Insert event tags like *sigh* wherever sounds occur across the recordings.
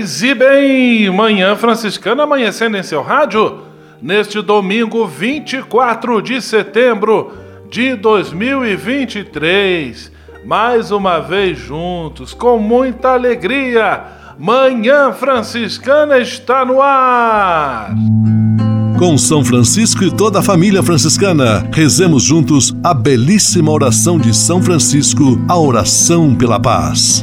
6 e bem, Manhã Franciscana amanhecendo em seu rádio, neste domingo 24 de setembro de 2023. Mais uma vez juntos, com muita alegria, Manhã Franciscana está no ar. Com São Francisco e toda a família franciscana, rezemos juntos a belíssima oração de São Francisco, a oração pela paz.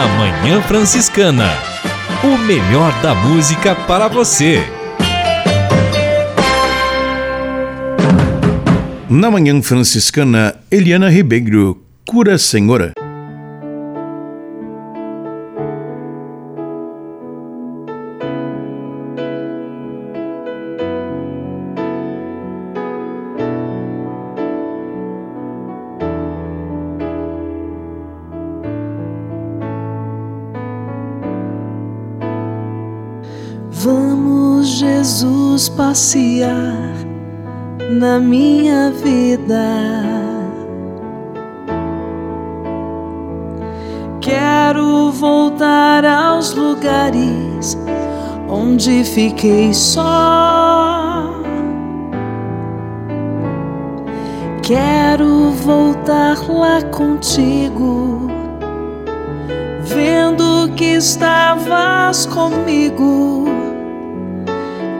Na Manhã Franciscana. O melhor da música para você. Na Manhã Franciscana, Eliana Ribeiro, Cura Senhora. Passear na minha vida. Quero voltar aos lugares onde fiquei só. Quero voltar lá contigo, vendo que estavas comigo.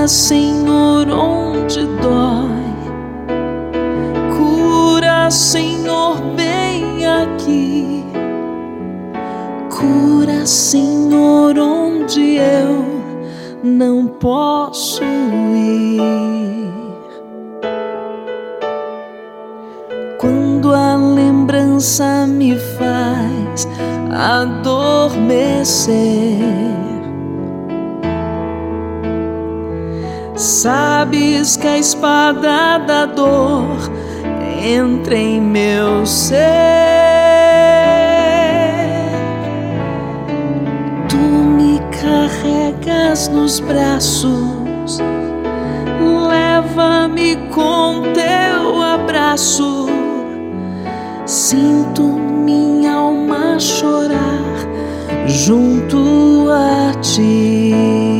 Cura, Senhor, onde dói. Cura, Senhor, bem aqui. Cura, Senhor, onde eu não posso ir. Quando a lembrança me faz adormecer. Sabes que a espada da dor entra em meu ser. Tu me carregas nos braços, leva-me com teu abraço. Sinto minha alma chorar junto a ti.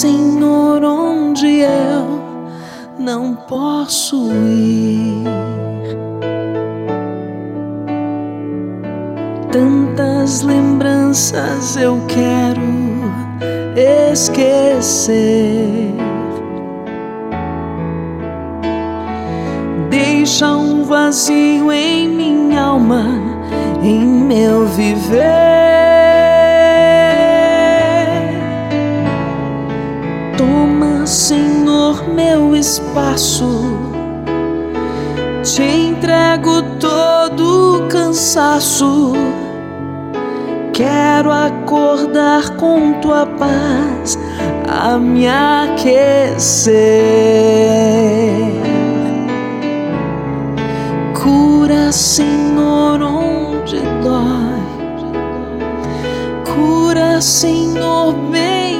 Senhor, onde eu não posso ir. Tantas lembranças eu quero esquecer. Deixa um vazio em minha alma, em meu viver. Espaço. Te entrego todo o cansaço. Quero acordar com tua paz a me aquecer. Cura, Senhor, onde dói. Cura, Senhor, bem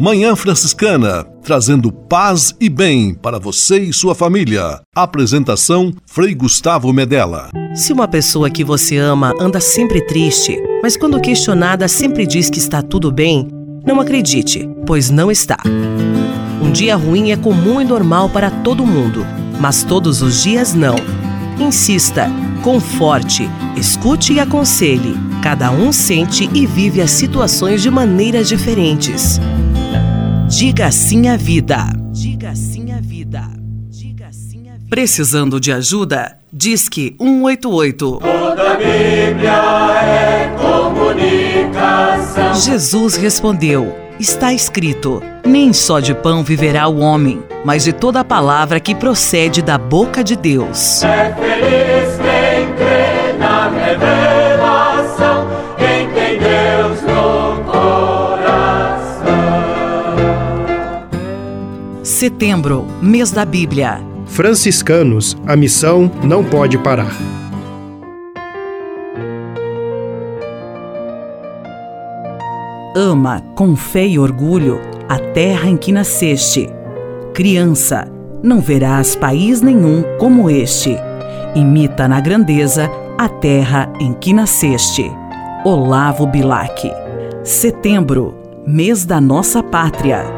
Manhã Franciscana, trazendo paz e bem para você e sua família. Apresentação Frei Gustavo Medella. Se uma pessoa que você ama anda sempre triste, mas quando questionada sempre diz que está tudo bem, não acredite, pois não está. Um dia ruim é comum e normal para todo mundo, mas todos os dias não. Insista, conforte, escute e aconselhe. Cada um sente e vive as situações de maneiras diferentes. Diga sim à vida. Diga sim à vida. Diga sim à vida. Precisando de ajuda? Disque 188. Toda a Bíblia é comunicação. Jesus respondeu: Está escrito: Nem só de pão viverá o homem, mas de toda a palavra que procede da boca de Deus. É feliz quem crê na revelação, Setembro, mês da Bíblia. Franciscanos, a missão não pode parar. Ama com fé e orgulho a terra em que nasceste. Criança, não verás país nenhum como este. Imita na grandeza a terra em que nasceste. Olavo Bilac. Setembro, mês da nossa pátria.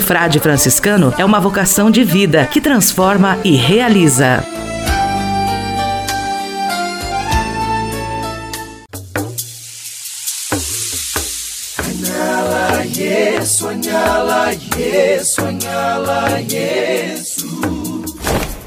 frade franciscano é uma vocação de vida que transforma e realiza. Sonhala, yes.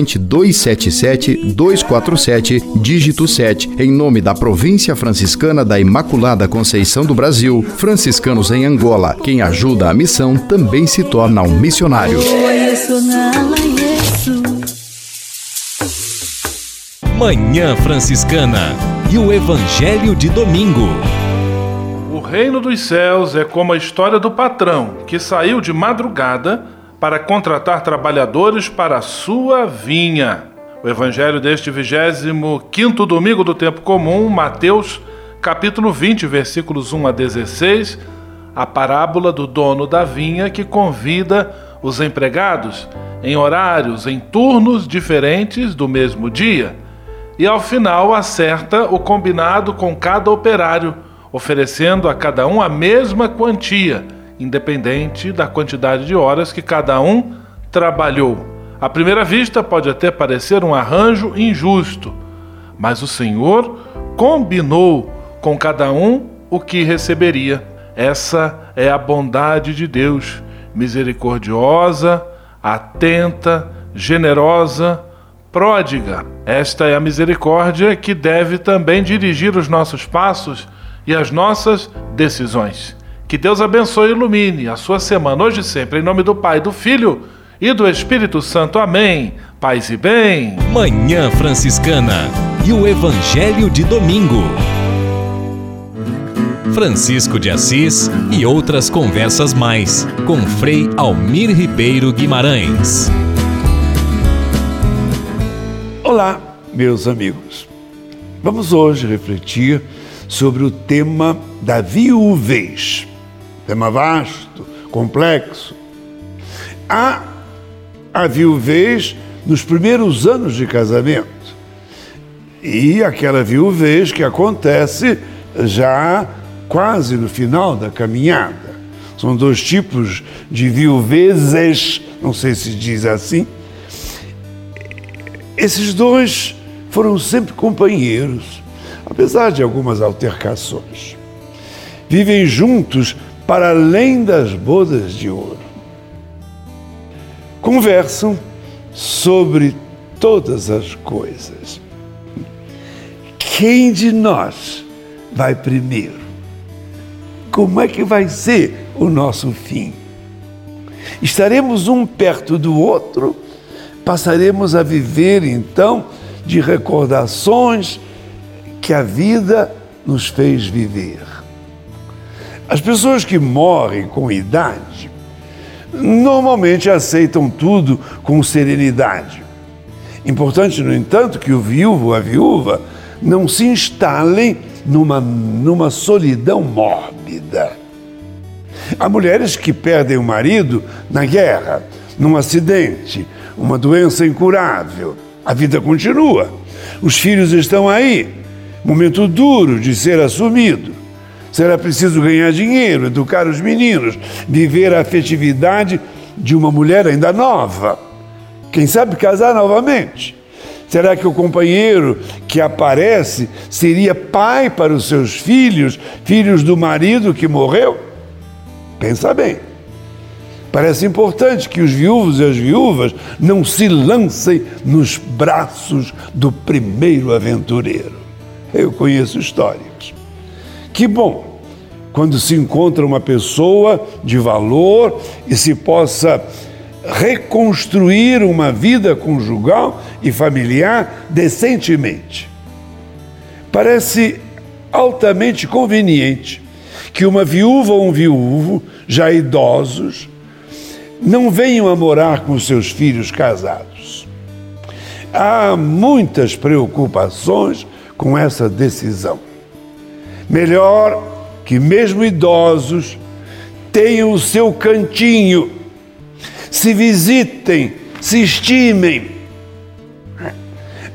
corrente 277 247, dígito 7, em nome da Província Franciscana da Imaculada Conceição do Brasil, franciscanos em Angola. Quem ajuda a missão também se torna um missionário. Manhã Franciscana e o Evangelho de Domingo. O reino dos céus é como a história do patrão que saiu de madrugada para contratar trabalhadores para a sua vinha. O evangelho deste 25 domingo do tempo comum, Mateus, capítulo 20, versículos 1 a 16, a parábola do dono da vinha que convida os empregados em horários, em turnos diferentes do mesmo dia, e ao final acerta o combinado com cada operário, oferecendo a cada um a mesma quantia independente da quantidade de horas que cada um trabalhou. À primeira vista, pode até parecer um arranjo injusto, mas o Senhor combinou com cada um o que receberia. Essa é a bondade de Deus, misericordiosa, atenta, generosa, pródiga. Esta é a misericórdia que deve também dirigir os nossos passos e as nossas decisões. Que Deus abençoe e ilumine a sua semana hoje e sempre, em nome do Pai, do Filho e do Espírito Santo. Amém. Paz e bem. Manhã Franciscana e o Evangelho de Domingo. Francisco de Assis e outras conversas mais com Frei Almir Ribeiro Guimarães. Olá, meus amigos. Vamos hoje refletir sobre o tema da viuvez tema vasto, complexo. Há a viuvez nos primeiros anos de casamento e aquela viuvez que acontece já quase no final da caminhada. São dois tipos de viuvezes, não sei se diz assim. Esses dois foram sempre companheiros, apesar de algumas altercações. Vivem juntos para além das bodas de ouro. Conversam sobre todas as coisas. Quem de nós vai primeiro? Como é que vai ser o nosso fim? Estaremos um perto do outro? Passaremos a viver então de recordações que a vida nos fez viver. As pessoas que morrem com idade normalmente aceitam tudo com serenidade. Importante, no entanto, que o viúvo, a viúva, não se instalem numa, numa solidão mórbida. Há mulheres que perdem o marido na guerra, num acidente, uma doença incurável. A vida continua. Os filhos estão aí. Momento duro de ser assumido. Será preciso ganhar dinheiro, educar os meninos, viver a afetividade de uma mulher ainda nova. Quem sabe casar novamente. Será que o companheiro que aparece seria pai para os seus filhos, filhos do marido que morreu? Pensa bem. Parece importante que os viúvos e as viúvas não se lancem nos braços do primeiro aventureiro. Eu conheço histórias. Que bom quando se encontra uma pessoa de valor e se possa reconstruir uma vida conjugal e familiar decentemente. Parece altamente conveniente que uma viúva ou um viúvo, já idosos, não venham a morar com seus filhos casados. Há muitas preocupações com essa decisão. Melhor que, mesmo idosos, tenham o seu cantinho, se visitem, se estimem.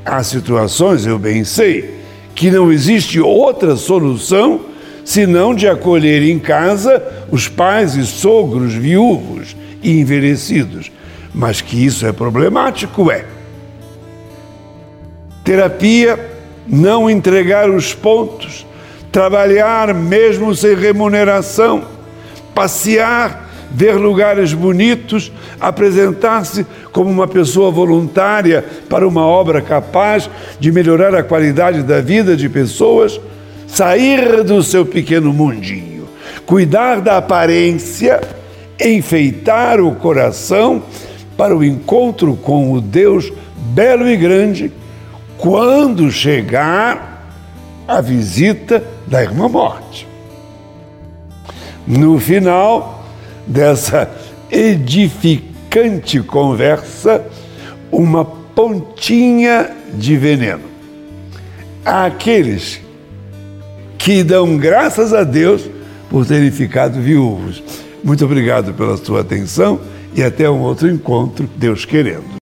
Há situações, eu bem sei, que não existe outra solução senão de acolher em casa os pais e sogros viúvos e envelhecidos. Mas que isso é problemático, é. Terapia, não entregar os pontos, trabalhar mesmo sem remuneração, passear ver lugares bonitos, apresentar-se como uma pessoa voluntária para uma obra capaz de melhorar a qualidade da vida de pessoas, sair do seu pequeno mundinho, cuidar da aparência, enfeitar o coração para o encontro com o Deus belo e grande quando chegar a visita da irmã morte. No final, dessa edificante conversa uma pontinha de veneno. Aqueles que dão graças a Deus por terem ficado viúvos. Muito obrigado pela sua atenção e até um outro encontro, Deus querendo.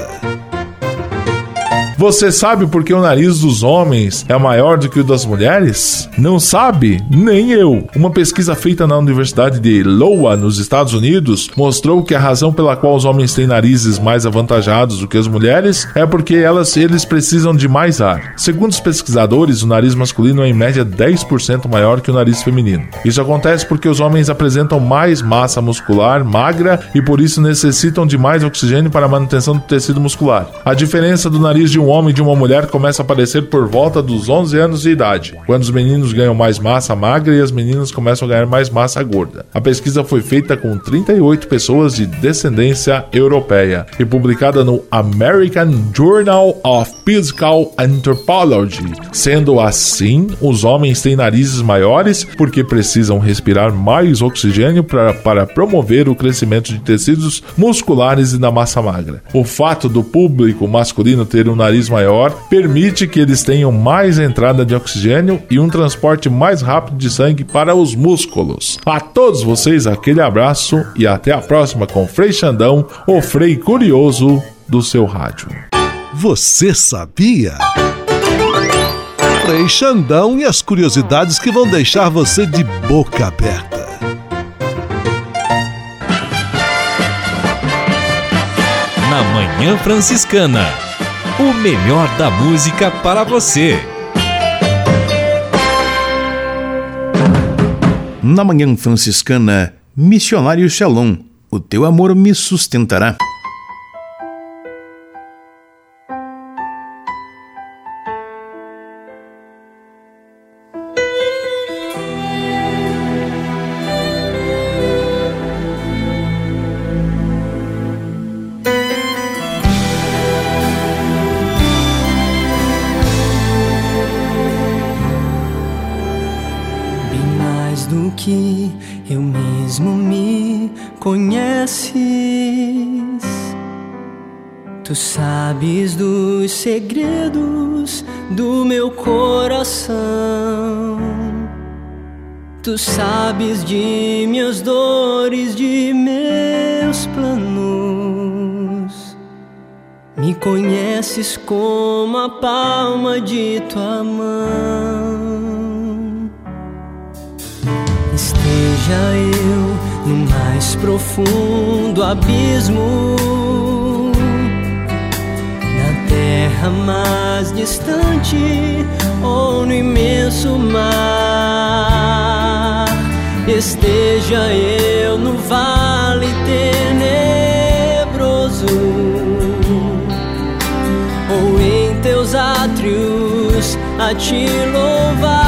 Você sabe por que o nariz dos homens é maior do que o das mulheres? Não sabe? Nem eu. Uma pesquisa feita na Universidade de Iowa, nos Estados Unidos, mostrou que a razão pela qual os homens têm narizes mais avantajados do que as mulheres é porque elas eles precisam de mais ar. Segundo os pesquisadores, o nariz masculino é em média 10% maior que o nariz feminino. Isso acontece porque os homens apresentam mais massa muscular magra e por isso necessitam de mais oxigênio para a manutenção do tecido muscular. A diferença do nariz de um homem e de uma mulher começa a aparecer por volta dos 11 anos de idade, quando os meninos ganham mais massa magra e as meninas começam a ganhar mais massa gorda. A pesquisa foi feita com 38 pessoas de descendência europeia e publicada no American Journal of Physical Anthropology. Sendo assim, os homens têm narizes maiores porque precisam respirar mais oxigênio pra, para promover o crescimento de tecidos musculares e da massa magra. O fato do público masculino ter um nariz maior permite que eles tenham mais entrada de oxigênio e um transporte mais rápido de sangue para os músculos. A todos vocês, aquele abraço e até a próxima com Frei Xandão, o Frei Curioso do seu rádio. Você sabia? Frei Xandão e as curiosidades que vão deixar você de boca aberta. Na Manhã Franciscana o melhor da música para você. Na manhã franciscana, Missionário Shalom, o teu amor me sustentará. Tu sabes dos segredos do meu coração. Tu sabes de minhas dores, de meus planos. Me conheces como a palma de tua mão. Esteja eu no mais profundo abismo terra mais distante ou no imenso mar. Esteja eu no vale tenebroso ou em teus átrios a te louvar.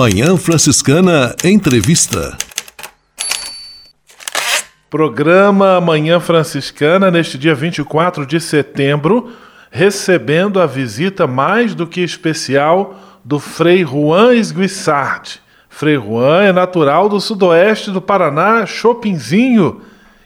Manhã Franciscana Entrevista. Programa Manhã Franciscana, neste dia 24 de setembro, recebendo a visita mais do que especial do Frei Juan Esguissart. Frei Juan é natural do sudoeste do Paraná, Chopinzinho,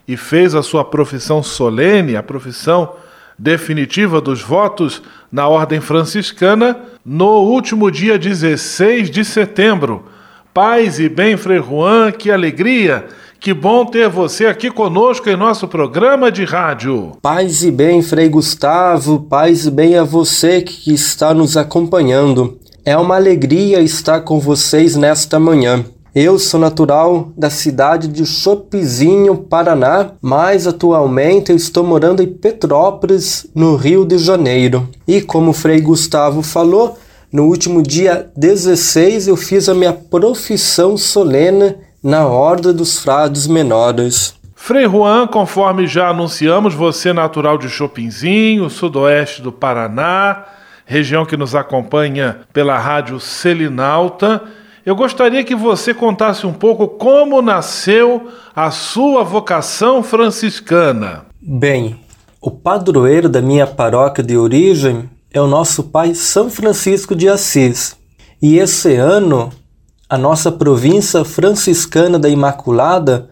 e fez a sua profissão solene, a profissão definitiva dos votos na Ordem Franciscana no último dia 16 de setembro. Paz e bem, Frei Juan, que alegria! Que bom ter você aqui conosco em nosso programa de rádio. Paz e bem, Frei Gustavo, paz e bem a você que está nos acompanhando. É uma alegria estar com vocês nesta manhã. Eu sou natural da cidade de Chopizinho, Paraná, mas atualmente eu estou morando em Petrópolis, no Rio de Janeiro. E como o Frei Gustavo falou, no último dia 16 eu fiz a minha profissão solene na Ordem dos Frades Menores. Frei Juan, conforme já anunciamos, você é natural de Chopinzinho, sudoeste do Paraná, região que nos acompanha pela rádio Selinalta eu gostaria que você contasse um pouco como nasceu a sua vocação franciscana. Bem, o padroeiro da minha paróquia de origem é o nosso pai São Francisco de Assis. E esse ano, a nossa província franciscana da Imaculada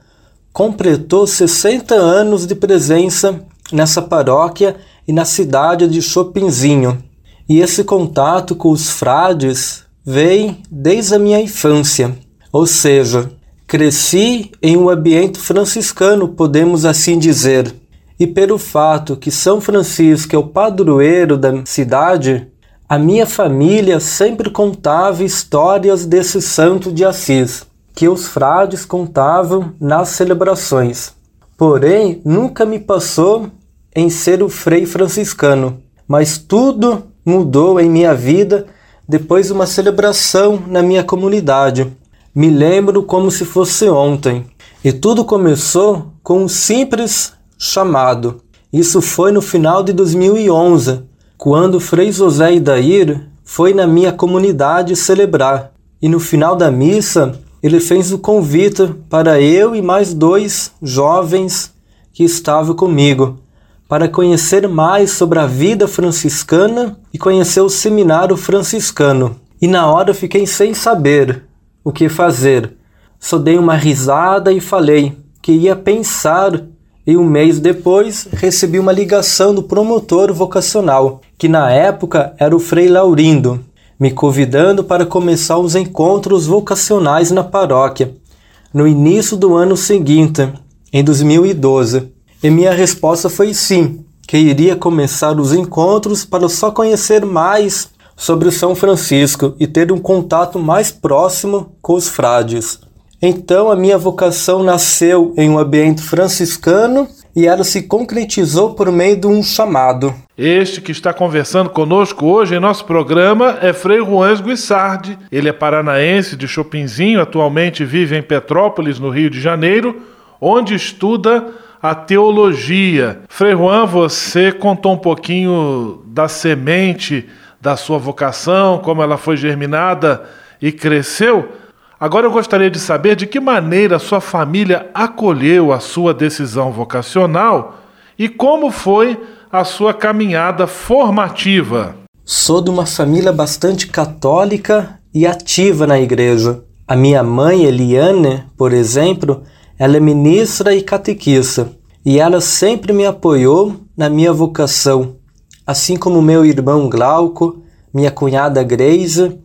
completou 60 anos de presença nessa paróquia e na cidade de Chopinzinho. E esse contato com os frades vem desde a minha infância, ou seja, cresci em um ambiente franciscano, podemos assim dizer. E pelo fato que São Francisco é o padroeiro da cidade, a minha família sempre contava histórias desse santo de Assis, que os frades contavam nas celebrações. Porém, nunca me passou em ser o frei franciscano, mas tudo mudou em minha vida depois de uma celebração na minha comunidade. Me lembro como se fosse ontem. E tudo começou com um simples chamado. Isso foi no final de 2011, quando Frei José Idair foi na minha comunidade celebrar. E no final da missa, ele fez o convite para eu e mais dois jovens que estavam comigo para conhecer mais sobre a vida franciscana e conhecer o seminário franciscano. E na hora fiquei sem saber o que fazer. Só dei uma risada e falei que ia pensar e um mês depois recebi uma ligação do promotor vocacional, que na época era o Frei Laurindo, me convidando para começar os encontros vocacionais na paróquia, no início do ano seguinte, em 2012. E minha resposta foi sim, que iria começar os encontros para só conhecer mais sobre o São Francisco e ter um contato mais próximo com os frades. Então a minha vocação nasceu em um ambiente franciscano e ela se concretizou por meio de um chamado. Este que está conversando conosco hoje em nosso programa é Frei Juan Guissardi. Ele é paranaense de Chopinzinho, atualmente vive em Petrópolis, no Rio de Janeiro, onde estuda a teologia. Frei Juan, você contou um pouquinho da semente da sua vocação, como ela foi germinada e cresceu. Agora eu gostaria de saber de que maneira sua família acolheu a sua decisão vocacional e como foi a sua caminhada formativa. Sou de uma família bastante católica e ativa na igreja. A minha mãe, Eliane, por exemplo, ela é ministra e catequista, e ela sempre me apoiou na minha vocação, assim como meu irmão Glauco, minha cunhada Grace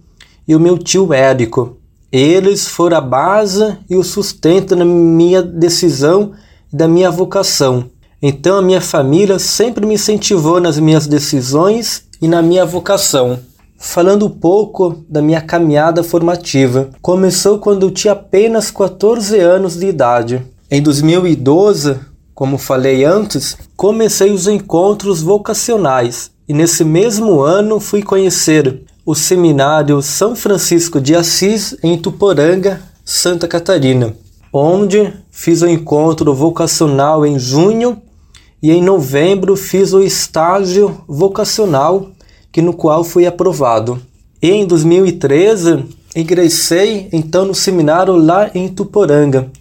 e o meu tio Érico. Eles foram a base e o sustento na minha decisão e da minha vocação. Então a minha família sempre me incentivou nas minhas decisões e na minha vocação. Falando um pouco da minha caminhada formativa, começou quando eu tinha apenas 14 anos de idade. Em 2012, como falei antes, comecei os encontros vocacionais e nesse mesmo ano fui conhecer o seminário São Francisco de Assis em Tuporanga, Santa Catarina, onde fiz o encontro vocacional em junho e em novembro fiz o estágio vocacional que no qual fui aprovado. E em 2013 ingressei então no seminário lá em Tuporanga,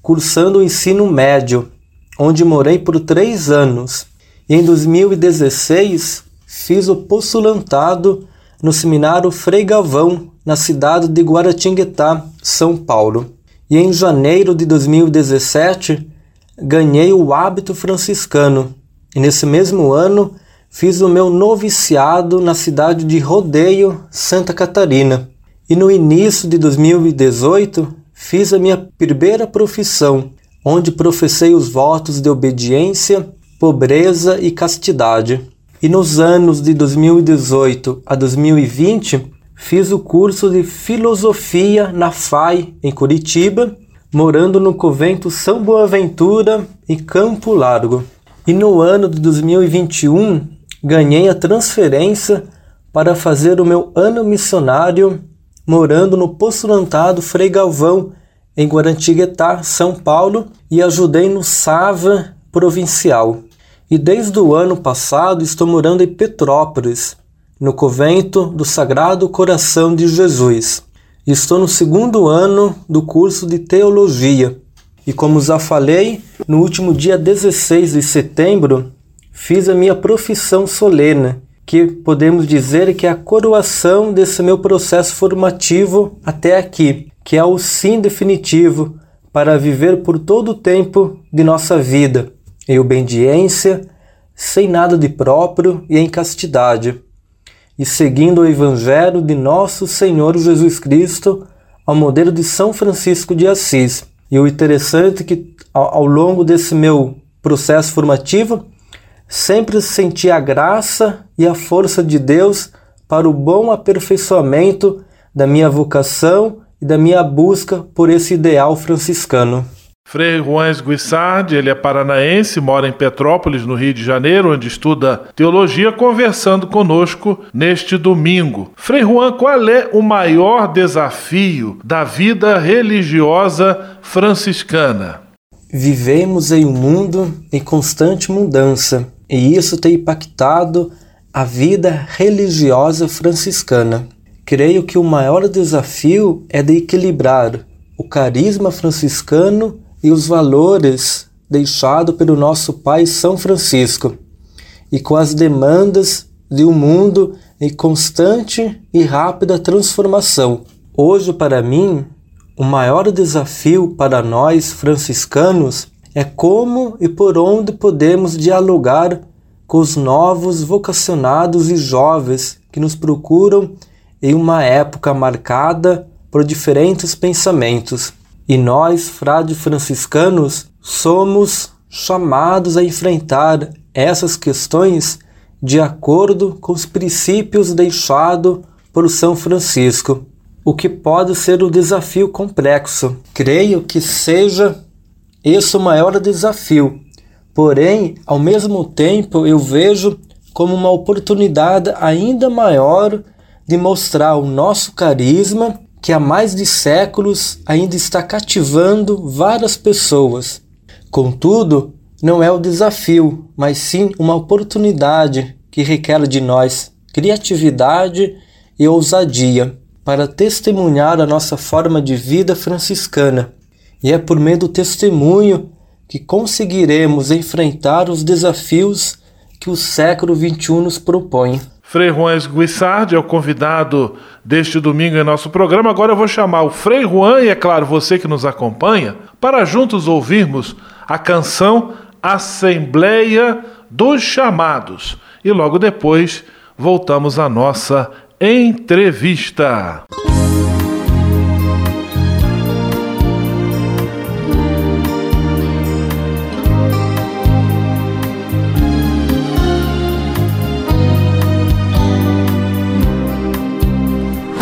cursando o ensino médio, onde morei por três anos. E em 2016 fiz o postulantado no seminário Frei Galvão, na cidade de Guaratinguetá, São Paulo. E em janeiro de 2017 ganhei o hábito franciscano. E nesse mesmo ano fiz o meu noviciado na cidade de Rodeio, Santa Catarina. E no início de 2018 fiz a minha primeira profissão, onde professei os votos de obediência, pobreza e castidade. E nos anos de 2018 a 2020 fiz o curso de filosofia na FAI em Curitiba, morando no convento São Boaventura em Campo Largo. E no ano de 2021 ganhei a transferência para fazer o meu ano missionário morando no postulantado Frei Galvão, em Guarantiguetá, São Paulo, e ajudei no Sava Provincial. E desde o ano passado estou morando em Petrópolis, no convento do Sagrado Coração de Jesus. Estou no segundo ano do curso de Teologia. E como já falei, no último dia 16 de setembro, fiz a minha profissão solene que podemos dizer que é a coroação desse meu processo formativo até aqui, que é o sim definitivo para viver por todo o tempo de nossa vida, em obediência, sem nada de próprio e em castidade, e seguindo o Evangelho de nosso Senhor Jesus Cristo ao modelo de São Francisco de Assis. E o interessante é que ao longo desse meu processo formativo, sempre senti a graça e a força de Deus para o bom aperfeiçoamento da minha vocação e da minha busca por esse ideal franciscano. Frei Juan Guissard, ele é paranaense, mora em Petrópolis, no Rio de Janeiro, onde estuda teologia, conversando conosco neste domingo. Frei Juan, qual é o maior desafio da vida religiosa franciscana? Vivemos em um mundo em constante mudança e isso tem impactado a vida religiosa franciscana. Creio que o maior desafio é de equilibrar o carisma franciscano e os valores deixados pelo nosso Pai São Francisco, e com as demandas de um mundo em constante e rápida transformação. Hoje, para mim, o maior desafio para nós franciscanos é como e por onde podemos dialogar com os novos vocacionados e jovens que nos procuram em uma época marcada por diferentes pensamentos. E nós, frades franciscanos, somos chamados a enfrentar essas questões de acordo com os princípios deixados por São Francisco, o que pode ser um desafio complexo. Creio que seja esse o maior desafio. Porém, ao mesmo tempo, eu vejo como uma oportunidade ainda maior de mostrar o nosso carisma que há mais de séculos ainda está cativando várias pessoas. Contudo, não é o desafio, mas sim uma oportunidade que requer de nós criatividade e ousadia para testemunhar a nossa forma de vida franciscana e é por meio do testemunho que conseguiremos enfrentar os desafios que o século XXI nos propõe. Frei Juan Guissard é o convidado deste domingo em nosso programa. Agora eu vou chamar o Frei Juan e, é claro, você que nos acompanha, para juntos ouvirmos a canção Assembleia dos Chamados. E logo depois voltamos à nossa entrevista.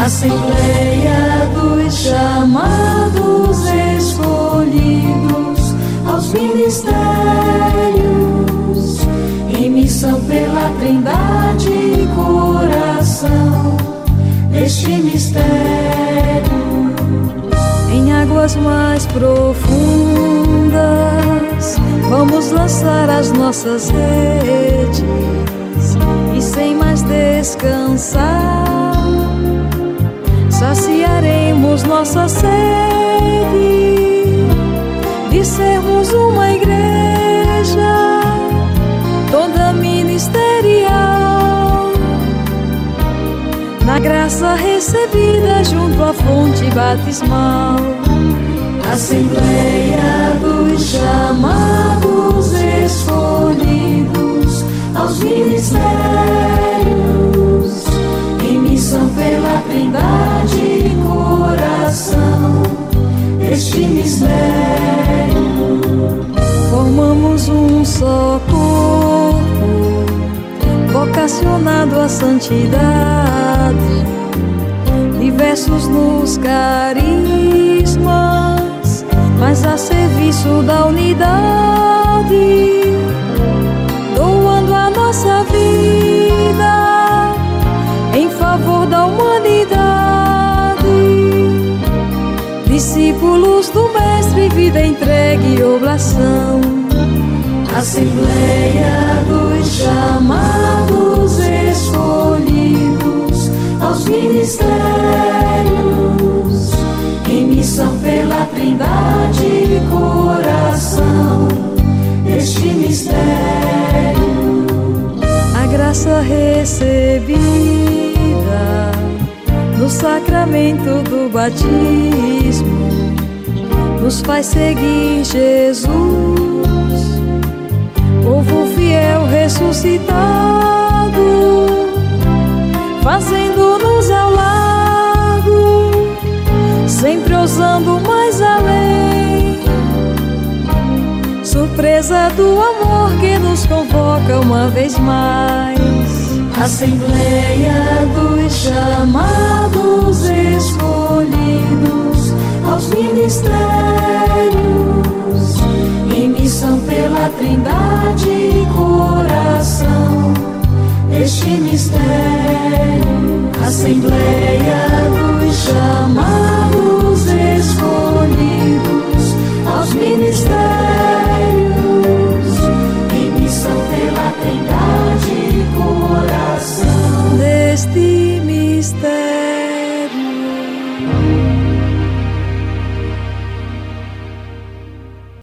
Assembleia dos chamados escolhidos aos ministérios em missão pela Trindade e coração deste mistério. Em águas mais profundas vamos lançar as nossas redes e sem mais descansar saciaremos nossa sede de sermos uma igreja toda ministerial. Na graça recebida junto à fonte batismal, Assembleia dos chamados escolhidos aos ministérios pela Trindade e coração. Este mistério. Formamos um só corpo, vocacionado à santidade, diversos nos carismas, mas a serviço da unidade, Discípulos do Mestre, vida entregue e oblação. Assembleia dos chamados escolhidos aos ministérios, em missão pela Trindade e coração. Este mistério, a graça recebida no sacramento do batismo nos faz seguir Jesus, povo fiel ressuscitado, fazendo-nos ao largo, sempre ousando mais além. Surpresa do amor que nos convoca uma vez mais. Assembleia dos chamados escolhidos aos ministérios em missão pela Trindade e coração este mistério. Assembleia dos chamados escolhidos aos ministérios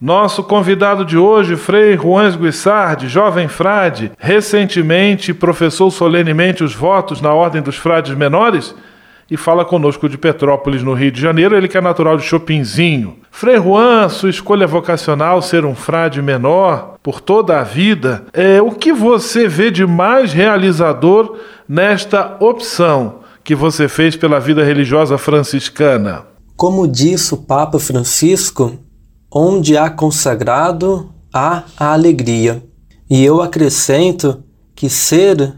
Nosso convidado de hoje, Frei Juan Guissardi, jovem frade, recentemente professou solenemente os votos na Ordem dos Frades Menores e fala conosco de Petrópolis, no Rio de Janeiro, ele que é natural de Chopinzinho. Frei Juan, sua escolha vocacional ser um frade menor por toda a vida, é o que você vê de mais realizador nesta opção que você fez pela vida religiosa franciscana? Como disse o Papa Francisco, onde há consagrado, há a alegria. E eu acrescento que ser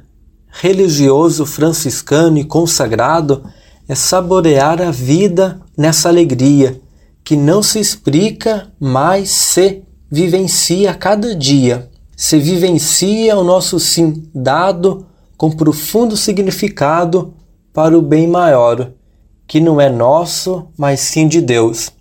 religioso franciscano e consagrado é saborear a vida nessa alegria, que não se explica, mas se vivencia a cada dia. Se vivencia o nosso sim dado com profundo significado para o bem maior, que não é nosso, mas sim de Deus.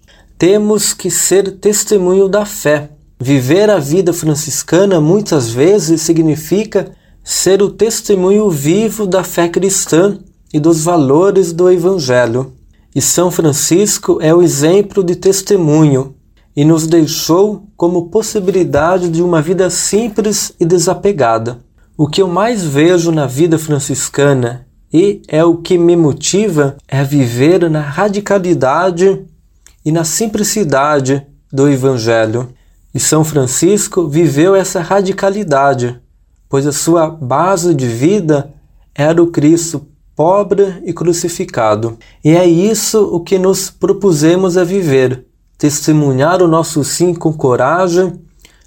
Temos que ser testemunho da fé. Viver a vida franciscana muitas vezes significa ser o testemunho vivo da fé cristã e dos valores do Evangelho. E São Francisco é o exemplo de testemunho e nos deixou como possibilidade de uma vida simples e desapegada. O que eu mais vejo na vida franciscana e é o que me motiva é viver na radicalidade e na simplicidade do Evangelho. E São Francisco viveu essa radicalidade, pois a sua base de vida era o Cristo pobre e crucificado. E é isso o que nos propusemos a viver: testemunhar o nosso sim com coragem,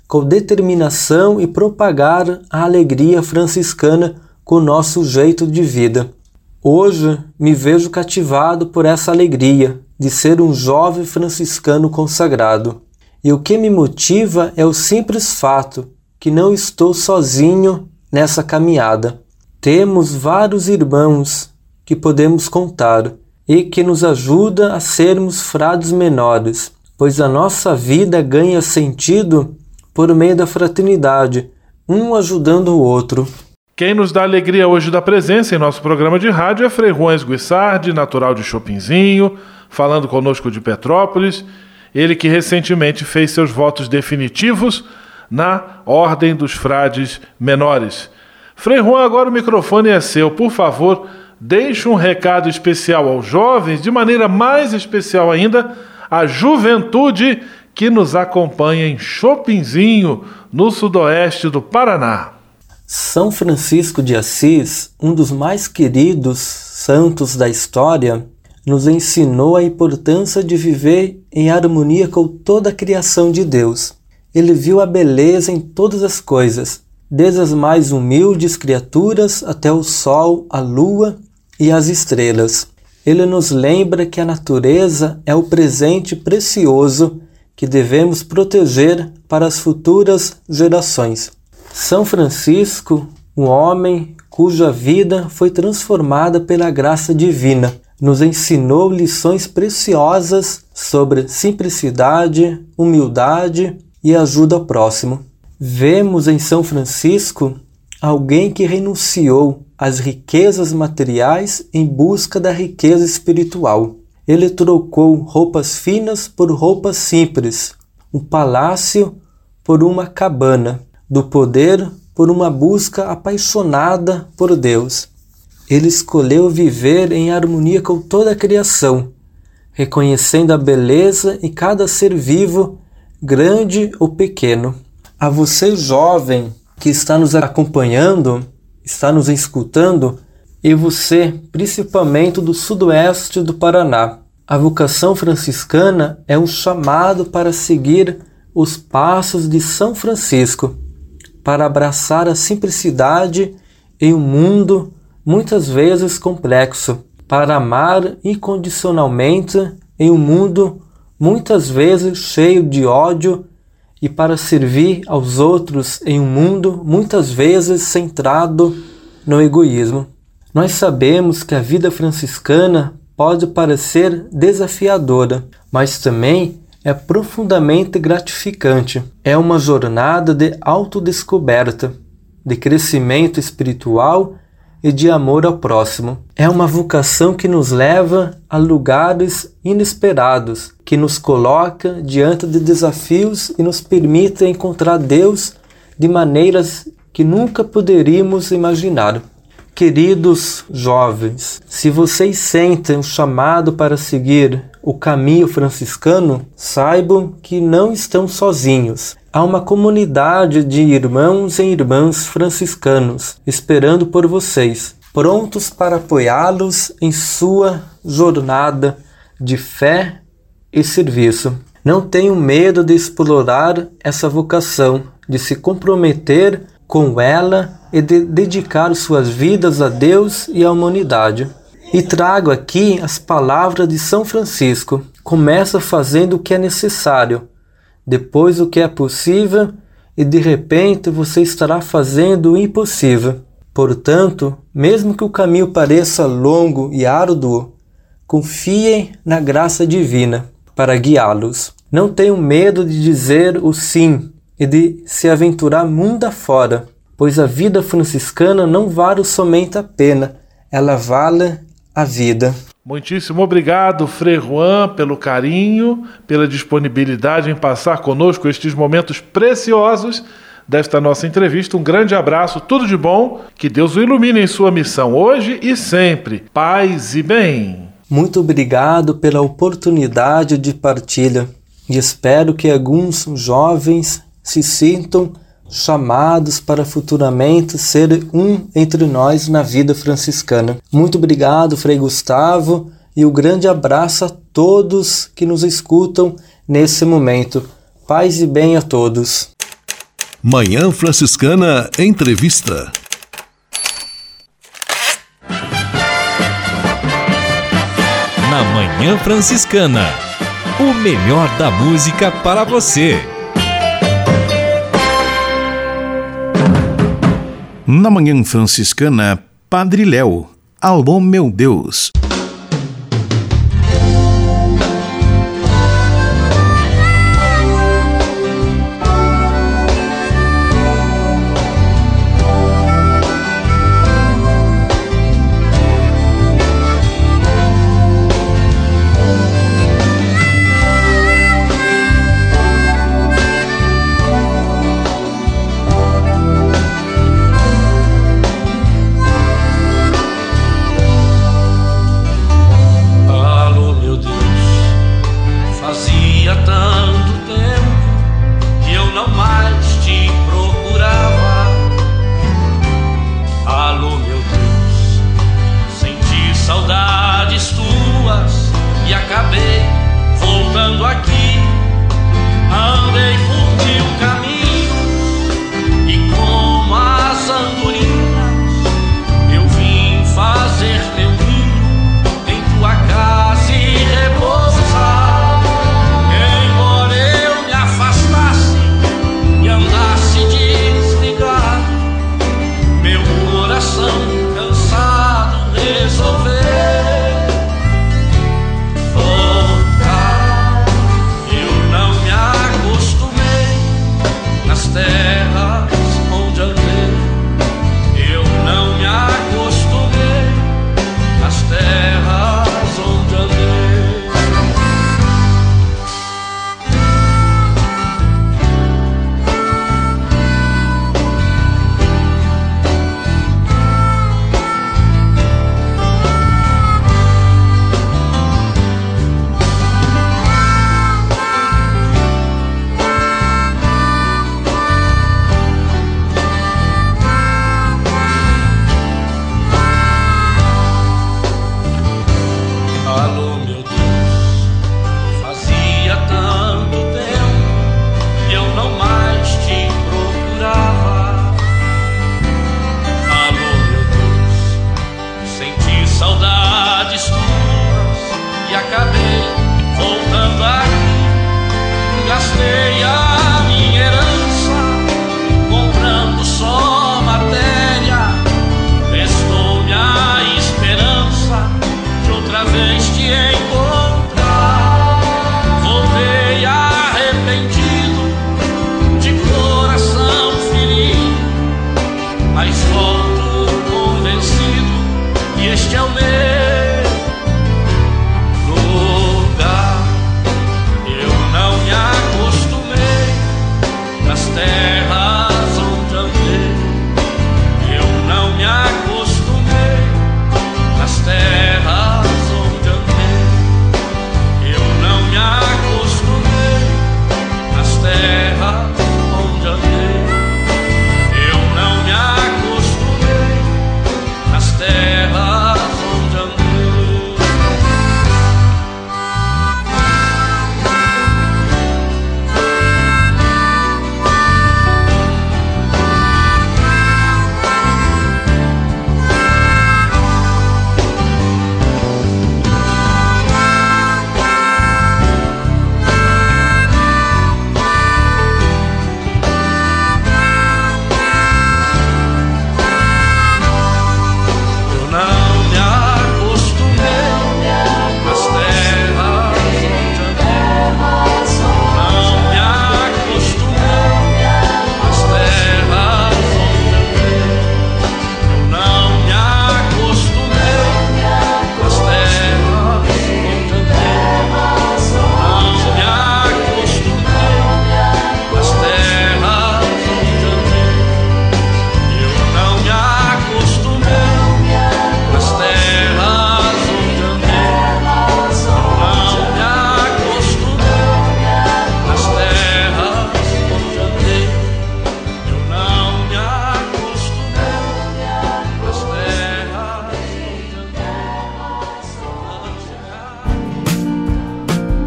com determinação e propagar a alegria franciscana com o nosso jeito de vida. Hoje me vejo cativado por essa alegria de ser um jovem franciscano consagrado. E o que me motiva é o simples fato que não estou sozinho nessa caminhada. Temos vários irmãos que podemos contar e que nos ajuda a sermos frades menores, pois a nossa vida ganha sentido por meio da fraternidade, um ajudando o outro. Quem nos dá alegria hoje da presença em nosso programa de rádio é Frei Juan Guissardi, natural de Chopinzinho, falando conosco de Petrópolis. Ele que recentemente fez seus votos definitivos na Ordem dos Frades Menores. Frei Juan, agora o microfone é seu. Por favor, deixe um recado especial aos jovens, de maneira mais especial ainda, à juventude que nos acompanha em Chopinzinho, no sudoeste do Paraná. São Francisco de Assis, um dos mais queridos santos da história, nos ensinou a importância de viver em harmonia com toda a criação de Deus. Ele viu a beleza em todas as coisas, desde as mais humildes criaturas até o sol, a lua e as estrelas. Ele nos lembra que a natureza é o presente precioso que devemos proteger para as futuras gerações. São Francisco, um homem cuja vida foi transformada pela graça divina, nos ensinou lições preciosas sobre simplicidade, humildade e ajuda ao próximo. Vemos em São Francisco alguém que renunciou às riquezas materiais em busca da riqueza espiritual. Ele trocou roupas finas por roupas simples, um palácio por uma cabana, do poder por uma busca apaixonada por Deus. Ele escolheu viver em harmonia com toda a criação, reconhecendo a beleza em cada ser vivo, grande ou pequeno. A você, jovem, que está nos acompanhando, está nos escutando, e você, principalmente do sudoeste do Paraná. A vocação franciscana é um chamado para seguir os passos de São Francisco, para abraçar a simplicidade em um mundo muitas vezes complexo, para amar incondicionalmente em um mundo muitas vezes cheio de ódio e para servir aos outros em um mundo muitas vezes centrado no egoísmo. Nós sabemos que a vida franciscana pode parecer desafiadora, mas também é profundamente gratificante. É uma jornada de autodescoberta, de crescimento espiritual e de amor ao próximo. É uma vocação que nos leva a lugares inesperados, que nos coloca diante de desafios e nos permite encontrar Deus de maneiras que nunca poderíamos imaginar. Queridos jovens, se vocês sentem o chamado para seguir o caminho franciscano, saibam que não estão sozinhos. Há uma comunidade de irmãos e irmãs franciscanos esperando por vocês, prontos para apoiá-los em sua jornada de fé e serviço. Não tenham medo de explorar essa vocação, de se comprometer com ela e de dedicar suas vidas a Deus e à humanidade. E trago aqui as palavras de São Francisco. Começa fazendo o que é necessário, depois o que é possível, e de repente você estará fazendo o impossível. Portanto, mesmo que o caminho pareça longo e árduo, confiem na graça divina para guiá-los. Não tenham medo de dizer o sim e de se aventurar mundo afora, pois a vida franciscana não vale somente a pena, ela vale a vida. Muitíssimo obrigado, Frei Juan, pelo carinho, pela disponibilidade em passar conosco estes momentos preciosos desta nossa entrevista. Um grande abraço, tudo de bom, que Deus o ilumine em sua missão hoje e sempre. Paz e bem. Muito obrigado pela oportunidade de partilha e espero que alguns jovens se sintam chamados para futuramente ser um entre nós na vida franciscana. Muito obrigado, Frei Gustavo, e um grande abraço a todos que nos escutam nesse momento. Paz e bem a todos. Manhã Franciscana Entrevista. Na Manhã Franciscana, o melhor da música para você. Na Manhã Franciscana, Padre Léo. Alô, meu Deus.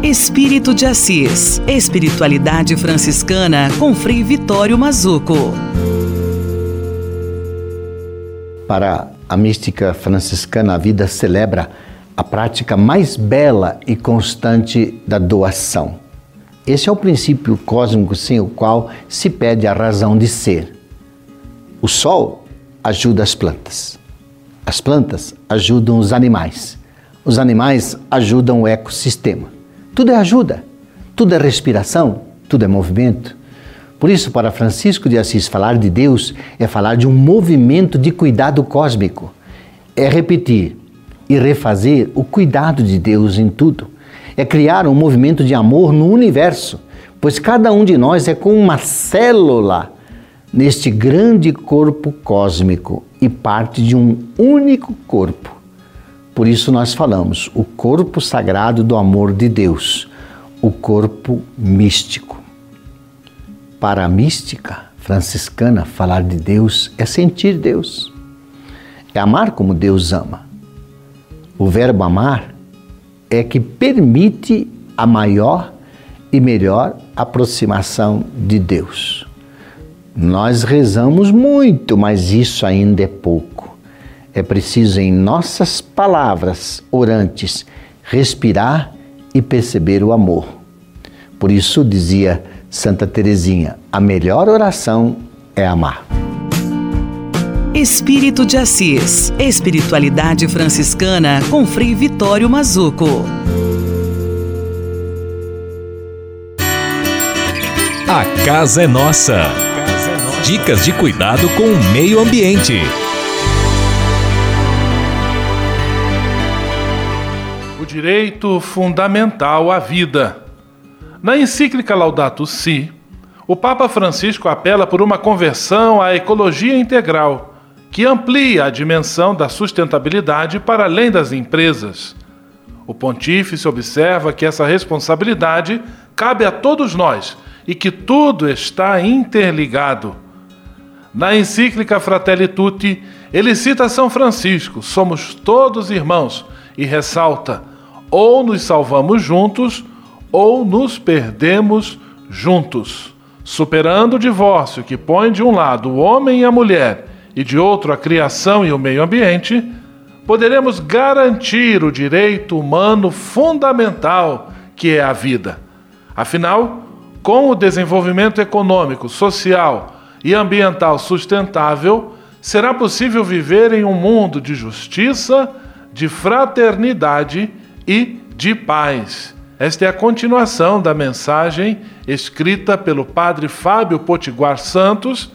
Espírito de Assis. Espiritualidade franciscana com Frei Vitório Mazuco. Para a mística franciscana, a vida celebra a prática mais bela e constante da doação. Esse é o princípio cósmico sem o qual se pede a razão de ser. O sol ajuda as plantas. As plantas ajudam os animais. Os animais ajudam o ecossistema. Tudo é ajuda, tudo é respiração, tudo é movimento. Por isso, para Francisco de Assis, falar de Deus é falar de um movimento de cuidado cósmico. É repetir e refazer o cuidado de Deus em tudo. É criar um movimento de amor no universo, pois cada um de nós é como uma célula neste grande corpo cósmico e parte de um único corpo. Por isso nós falamos o corpo sagrado do amor de Deus, o corpo místico. Para a mística franciscana, falar de Deus é sentir Deus, é amar como Deus ama. O verbo amar é que permite a maior e melhor aproximação de Deus. Nós rezamos muito, mas isso ainda é pouco. É preciso, em nossas palavras orantes, respirar e perceber o amor. Por isso dizia Santa Teresinha: a melhor oração é amar. Espírito de Assis. Espiritualidade franciscana com Frei Vitório Mazuco. A casa é nossa. Dicas de cuidado com o meio ambiente. Direito fundamental à vida. Na encíclica Laudato Si, o Papa Francisco apela por uma conversão à ecologia integral, que amplia a dimensão da sustentabilidade para além das empresas. O pontífice observa que essa responsabilidade cabe a todos nós e que tudo está interligado. Na encíclica Fratelli Tutti, ele cita São Francisco: somos todos irmãos, e ressalta: ou nos salvamos juntos, ou nos perdemos juntos. Superando o divórcio que põe de um lado o homem e a mulher e de outro a criação e o meio ambiente, poderemos garantir o direito humano fundamental que é a vida. Afinal, com o desenvolvimento econômico, social, e ambiental sustentável, será possível viver em um mundo de justiça, de fraternidade e de paz. Esta é a continuação da mensagem escrita pelo padre Fábio Potiguar Santos,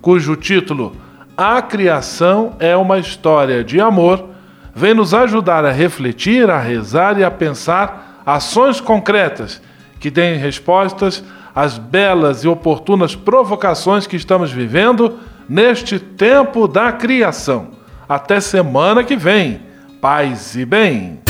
cujo título A Criação é uma História de Amor, vem nos ajudar a refletir, a rezar e a pensar ações concretas que deem respostas as belas e oportunas provocações que estamos vivendo neste tempo da criação. Até semana que vem. Paz e bem.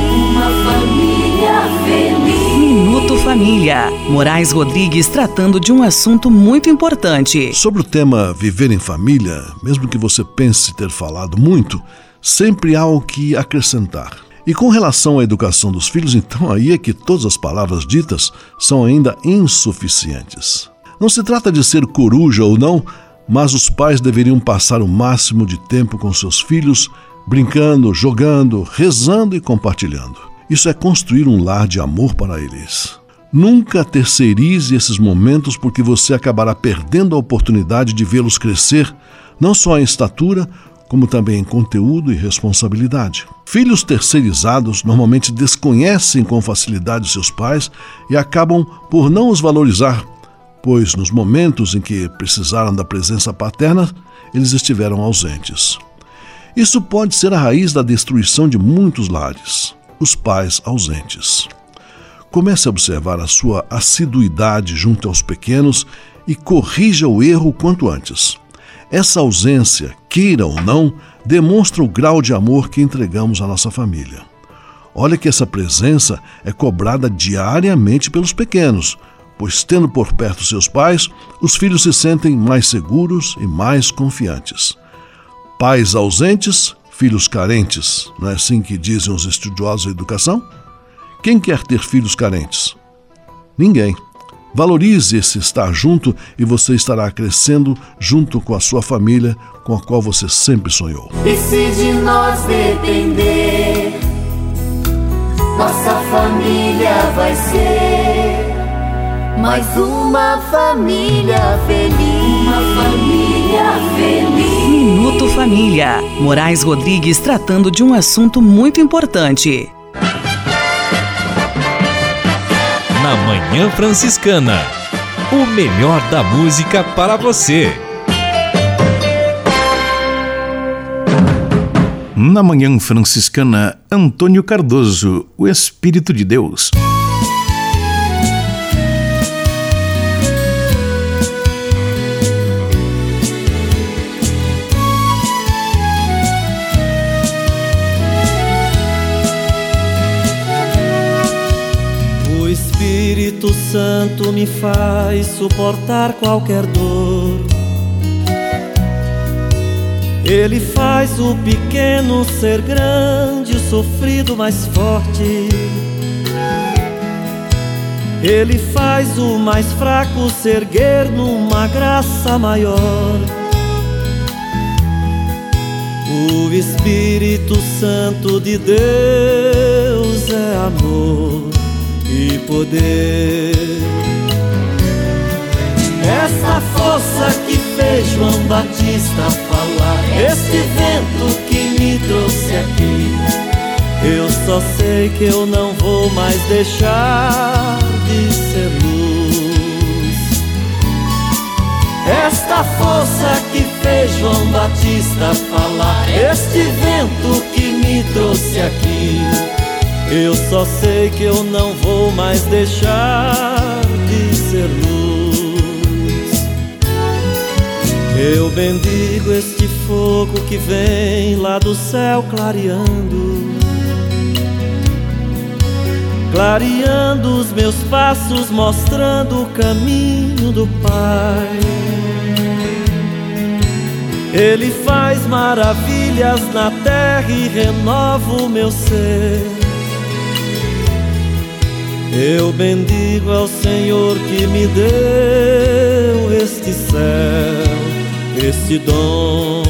Uma família feliz. Minuto Família. Moraes Rodrigues tratando de um assunto muito importante. Sobre o tema viver em família, mesmo que você pense ter falado muito, sempre há o que acrescentar. E com relação à educação dos filhos, *laughs* então aí é que todas as palavras ditas são ainda insuficientes. Não se trata de ser coruja ou não, mas os pais deveriam passar o máximo de tempo com seus filhos brincando, jogando, rezando e compartilhando. Isso é construir um lar de amor para eles. Nunca terceirize esses momentos porque você acabará perdendo a oportunidade de vê-los crescer, não só em estatura, como também em conteúdo e responsabilidade. Filhos terceirizados normalmente desconhecem com facilidade seus pais e acabam por não os valorizar, pois nos momentos em que precisaram da presença paterna, eles estiveram ausentes. Isso pode ser a raiz da destruição de muitos lares, os pais ausentes. Comece a observar a sua assiduidade junto aos pequenos e corrija o erro quanto antes. Essa ausência, queira ou não, demonstra o grau de amor que entregamos à nossa família. Olha que essa presença é cobrada diariamente pelos pequenos, pois, tendo por perto seus pais, os filhos se sentem mais seguros e mais confiantes. Pais ausentes, filhos carentes, não é assim que dizem os estudiosos da educação? Quem quer ter filhos carentes? Ninguém. Valorize esse estar junto e você estará crescendo junto com a sua família com a qual você sempre sonhou. E se de nós depender, nossa família vai ser mais uma família feliz. Uma família. Minuto Família. Moraes Rodrigues tratando de um assunto muito importante. Na Manhã Franciscana. O melhor da música para você. Na Manhã Franciscana, Antônio Cardoso, o Espírito de Deus. Santo me faz suportar qualquer dor. Ele faz o pequeno ser grande, o sofrido mais forte. Ele faz o mais fraco se erguer numa graça maior. O Espírito Santo de Deus é amor poder. Essa força que fez João Batista falar, este vento que me trouxe aqui. Eu só sei que eu não vou mais deixar de ser luz. Esta força que fez João Batista falar, este vento que me trouxe aqui. Eu só sei que eu não vou mais deixar de ser luz. Eu bendigo este fogo que vem lá do céu clareando. Clareando os meus passos, mostrando o caminho do Pai. Ele faz maravilhas na terra e renova o meu ser. Eu bendigo ao Senhor que me deu este céu, este dom.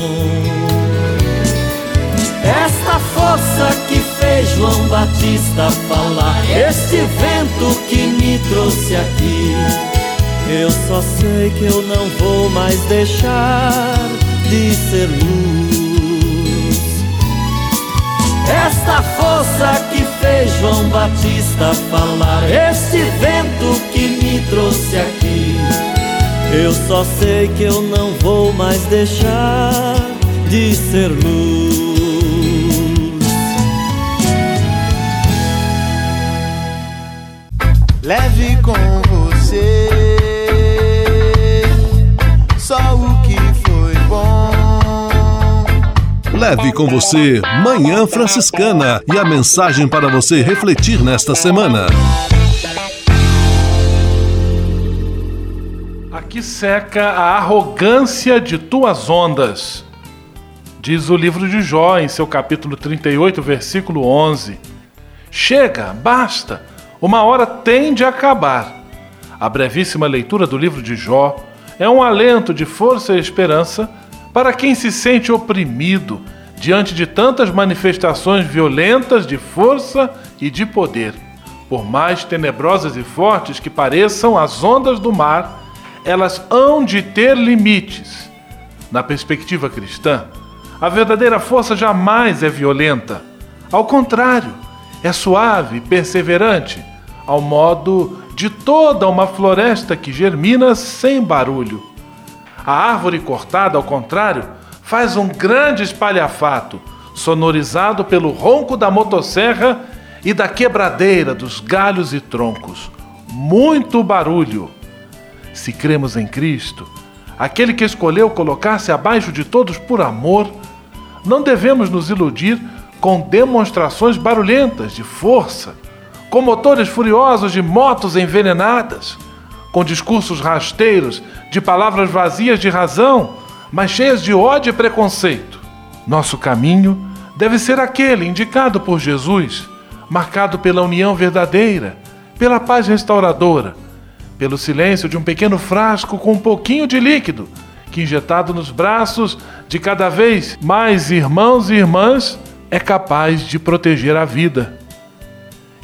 Esta força que fez João Batista falar, este vento que me trouxe aqui. Eu só sei que eu não vou mais deixar de ser luz. Esta força que fez João Batista falar, este vento que me trouxe aqui. Eu só sei que eu não vou mais deixar de ser luz. Leve com Leve com você Manhã Franciscana e a mensagem para você refletir nesta semana. Aqui seca a arrogância de tuas ondas. Diz o livro de Jó em seu capítulo 38, versículo 11. Chega, basta, uma hora tem de acabar. A brevíssima leitura do livro de Jó é um alento de força e esperança para quem se sente oprimido diante de tantas manifestações violentas de força e de poder. Por mais tenebrosas e fortes que pareçam as ondas do mar, elas hão de ter limites. Na perspectiva cristã, a verdadeira força jamais é violenta. Ao contrário, é suave e perseverante, ao modo de toda uma floresta que germina sem barulho. A árvore cortada, ao contrário, faz um grande espalhafato, sonorizado pelo ronco da motosserra e da quebradeira dos galhos e troncos. Muito barulho. Se cremos em Cristo, aquele que escolheu colocar-se abaixo de todos por amor, não devemos nos iludir com demonstrações barulhentas de força, com motores furiosos de motos envenenadas, com discursos rasteiros de palavras vazias de razão, mas cheias de ódio e preconceito. Nosso caminho deve ser aquele indicado por Jesus, marcado pela união verdadeira, pela paz restauradora, pelo silêncio de um pequeno frasco com um pouquinho de líquido, que injetado nos braços de cada vez mais irmãos e irmãs é capaz de proteger a vida.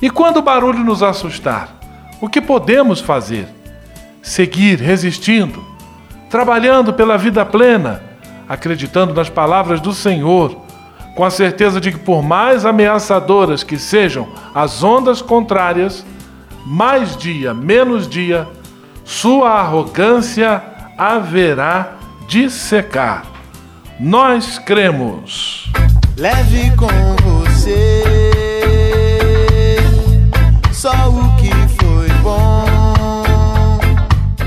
E quando o barulho nos assustar, o que podemos fazer? Seguir resistindo, trabalhando pela vida plena, acreditando nas palavras do Senhor, com a certeza de que, por mais ameaçadoras que sejam as ondas contrárias, mais dia, menos dia, sua arrogância haverá de secar. Nós cremos. Leve com você só o